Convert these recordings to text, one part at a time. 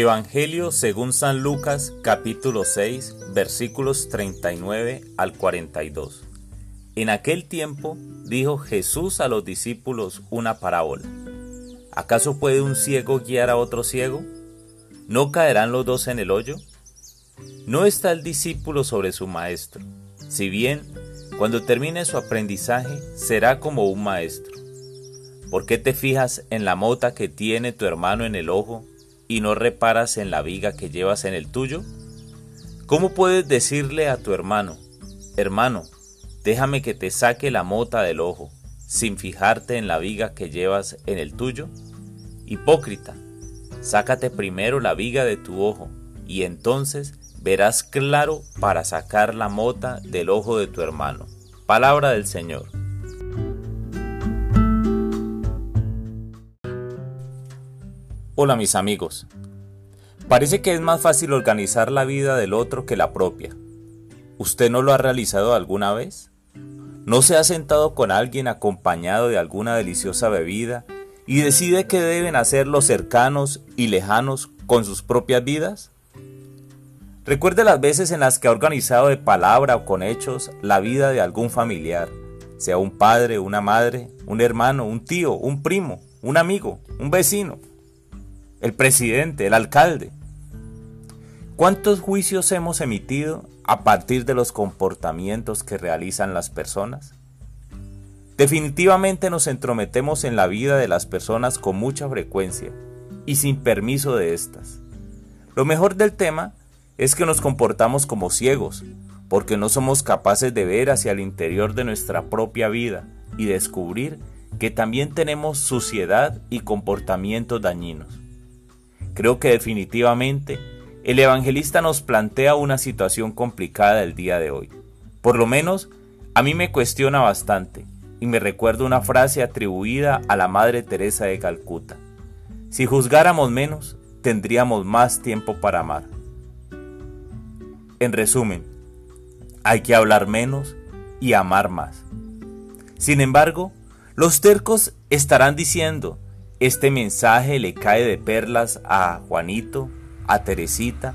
Evangelio según San Lucas capítulo 6 versículos 39 al 42. En aquel tiempo dijo Jesús a los discípulos una parábola. ¿Acaso puede un ciego guiar a otro ciego? ¿No caerán los dos en el hoyo? No está el discípulo sobre su maestro, si bien cuando termine su aprendizaje será como un maestro. ¿Por qué te fijas en la mota que tiene tu hermano en el ojo y no reparas en la viga que llevas en el tuyo? ¿Cómo puedes decirle a tu hermano, hermano, déjame que te saque la mota del ojo, sin fijarte en la viga que llevas en el tuyo? Hipócrita, sácate primero la viga de tu ojo, y entonces verás claro para sacar la mota del ojo de tu hermano. Palabra del Señor. Hola mis amigos. Parece que es más fácil organizar la vida del otro que la propia. ¿Usted no lo ha realizado alguna vez? ¿No se ha sentado con alguien acompañado de alguna deliciosa bebida y decide qué deben hacer los cercanos y lejanos con sus propias vidas? Recuerde las veces en las que ha organizado de palabra o con hechos la vida de algún familiar, sea un padre, una madre, un hermano, un tío, un primo, un amigo, un vecino el presidente, el alcalde. ¿Cuántos juicios hemos emitido a partir de los comportamientos que realizan las personas? Definitivamente nos entrometemos en la vida de las personas con mucha frecuencia y sin permiso de éstas. Lo mejor del tema es que nos comportamos como ciegos, porque no somos capaces de ver hacia el interior de nuestra propia vida y descubrir que también tenemos suciedad y comportamientos dañinos. Creo que definitivamente el evangelista nos plantea una situación complicada el día de hoy. Por lo menos a mí me cuestiona bastante y me recuerda una frase atribuida a la Madre Teresa de Calcuta. Si juzgáramos menos, tendríamos más tiempo para amar. En resumen, hay que hablar menos y amar más. Sin embargo, los tercos estarán diciendo, este mensaje le cae de perlas a Juanito, a Teresita,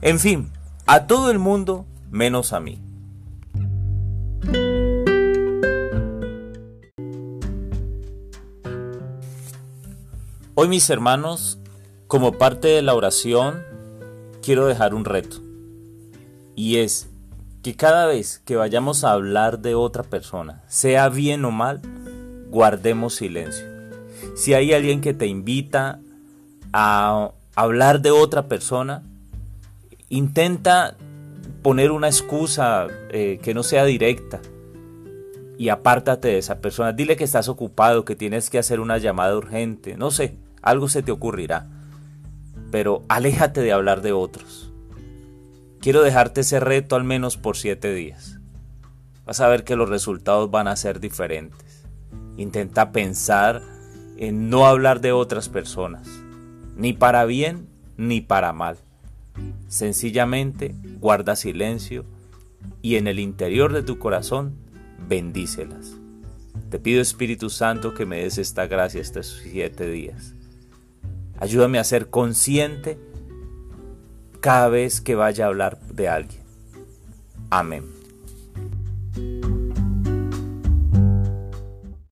en fin, a todo el mundo menos a mí. Hoy mis hermanos, como parte de la oración, quiero dejar un reto. Y es que cada vez que vayamos a hablar de otra persona, sea bien o mal, guardemos silencio. Si hay alguien que te invita a hablar de otra persona, intenta poner una excusa eh, que no sea directa y apártate de esa persona. Dile que estás ocupado, que tienes que hacer una llamada urgente, no sé, algo se te ocurrirá. Pero aléjate de hablar de otros. Quiero dejarte ese reto al menos por siete días. Vas a ver que los resultados van a ser diferentes. Intenta pensar en no hablar de otras personas, ni para bien ni para mal. Sencillamente guarda silencio y en el interior de tu corazón bendícelas. Te pido Espíritu Santo que me des esta gracia estos siete días. Ayúdame a ser consciente cada vez que vaya a hablar de alguien. Amén.